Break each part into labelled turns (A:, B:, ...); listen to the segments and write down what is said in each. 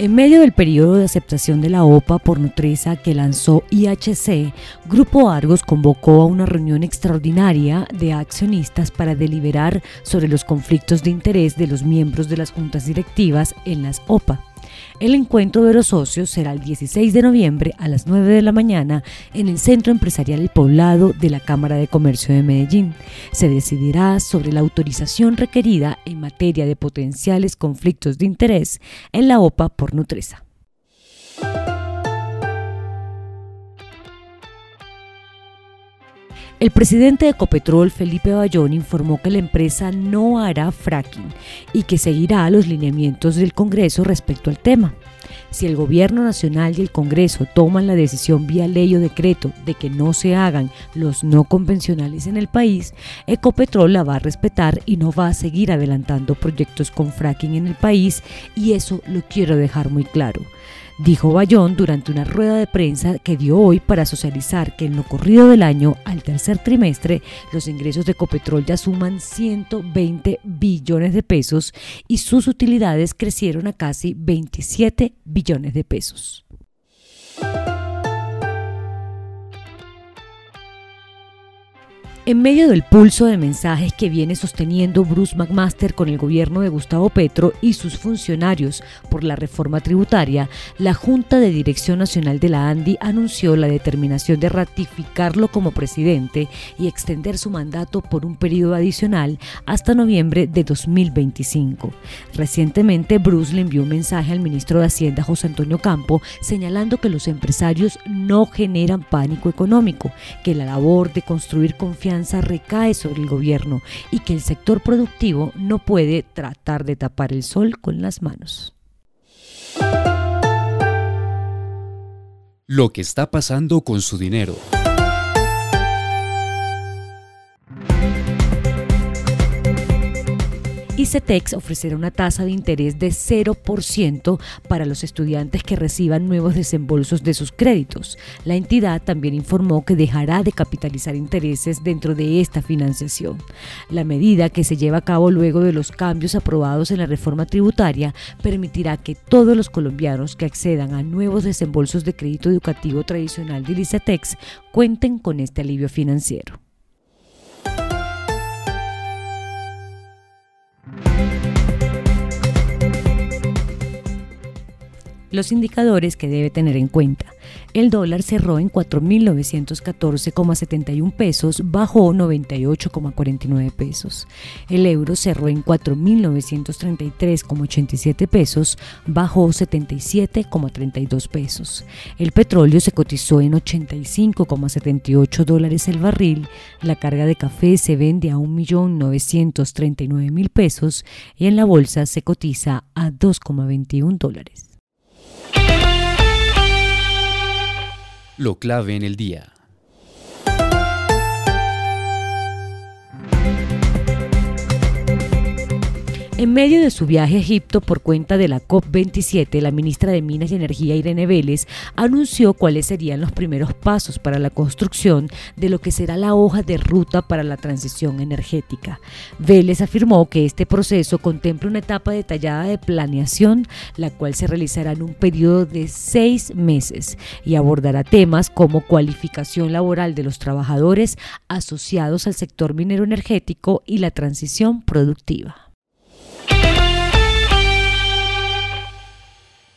A: En medio del periodo de aceptación de la OPA por Nutresa que lanzó IHC, Grupo Argos convocó a una reunión extraordinaria de accionistas para deliberar sobre los conflictos de interés de los miembros de las juntas directivas en las OPA. El encuentro de los socios será el 16 de noviembre a las 9 de la mañana en el Centro Empresarial El Poblado de la Cámara de Comercio de Medellín. Se decidirá sobre la autorización requerida en materia de potenciales conflictos de interés en la OPA por Nutresa. El presidente de Ecopetrol, Felipe Bayón, informó que la empresa no hará fracking y que seguirá los lineamientos del Congreso respecto al tema. Si el Gobierno Nacional y el Congreso toman la decisión vía ley o decreto de que no se hagan los no convencionales en el país, Ecopetrol la va a respetar y no va a seguir adelantando proyectos con fracking en el país y eso lo quiero dejar muy claro dijo Bayón durante una rueda de prensa que dio hoy para socializar que en lo corrido del año al tercer trimestre los ingresos de Ecopetrol ya suman 120 billones de pesos y sus utilidades crecieron a casi 27 billones de pesos. En medio del pulso de mensajes que viene sosteniendo Bruce McMaster con el gobierno de Gustavo Petro y sus funcionarios por la reforma tributaria, la Junta de Dirección Nacional de la ANDI anunció la determinación de ratificarlo como presidente y extender su mandato por un periodo adicional hasta noviembre de 2025. Recientemente, Bruce le envió un mensaje al ministro de Hacienda, José Antonio Campo, señalando que los empresarios no generan pánico económico, que la labor de construir confianza recae sobre el gobierno y que el sector productivo no puede tratar de tapar el sol con las manos.
B: Lo que está pasando con su dinero.
A: ICETEX ofrecerá una tasa de interés de 0% para los estudiantes que reciban nuevos desembolsos de sus créditos. La entidad también informó que dejará de capitalizar intereses dentro de esta financiación. La medida que se lleva a cabo luego de los cambios aprobados en la reforma tributaria permitirá que todos los colombianos que accedan a nuevos desembolsos de crédito educativo tradicional de ICETEX cuenten con este alivio financiero. Los indicadores que debe tener en cuenta. El dólar cerró en 4.914,71 pesos, bajó 98,49 pesos. El euro cerró en 4.933,87 pesos, bajó 77,32 pesos. El petróleo se cotizó en 85,78 dólares el barril. La carga de café se vende a 1.939.000 pesos y en la bolsa se cotiza a 2,21 dólares.
B: Lo clave en el día.
A: En medio de su viaje a Egipto por cuenta de la COP27, la ministra de Minas y Energía, Irene Vélez, anunció cuáles serían los primeros pasos para la construcción de lo que será la hoja de ruta para la transición energética. Vélez afirmó que este proceso contempla una etapa detallada de planeación, la cual se realizará en un periodo de seis meses y abordará temas como cualificación laboral de los trabajadores asociados al sector minero energético y la transición productiva.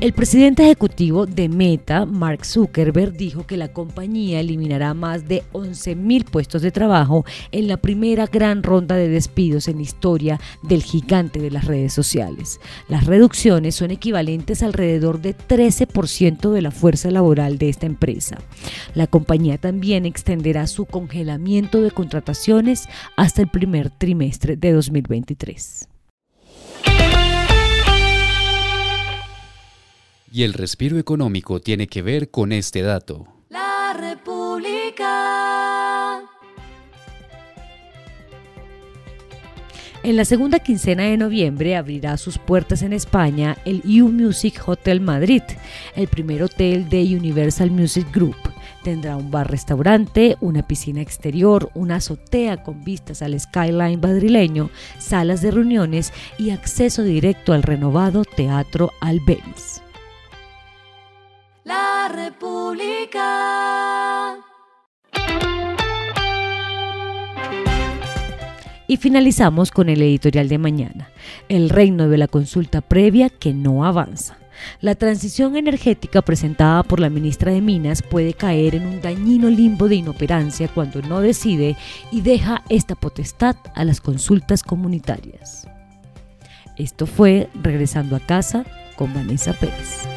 A: El presidente ejecutivo de Meta, Mark Zuckerberg, dijo que la compañía eliminará más de 11.000 puestos de trabajo en la primera gran ronda de despidos en la historia del gigante de las redes sociales. Las reducciones son equivalentes alrededor de 13% de la fuerza laboral de esta empresa. La compañía también extenderá su congelamiento de contrataciones hasta el primer trimestre de 2023.
B: Y el respiro económico tiene que ver con este dato.
C: La República.
A: En la segunda quincena de noviembre abrirá sus puertas en España el U Music Hotel Madrid, el primer hotel de Universal Music Group. Tendrá un bar-restaurante, una piscina exterior, una azotea con vistas al skyline madrileño, salas de reuniones y acceso directo al renovado Teatro Albeniz.
C: República.
A: Y finalizamos con el editorial de mañana, el reino de la consulta previa que no avanza. La transición energética presentada por la ministra de Minas puede caer en un dañino limbo de inoperancia cuando no decide y deja esta potestad a las consultas comunitarias. Esto fue Regresando a casa con Vanessa Pérez.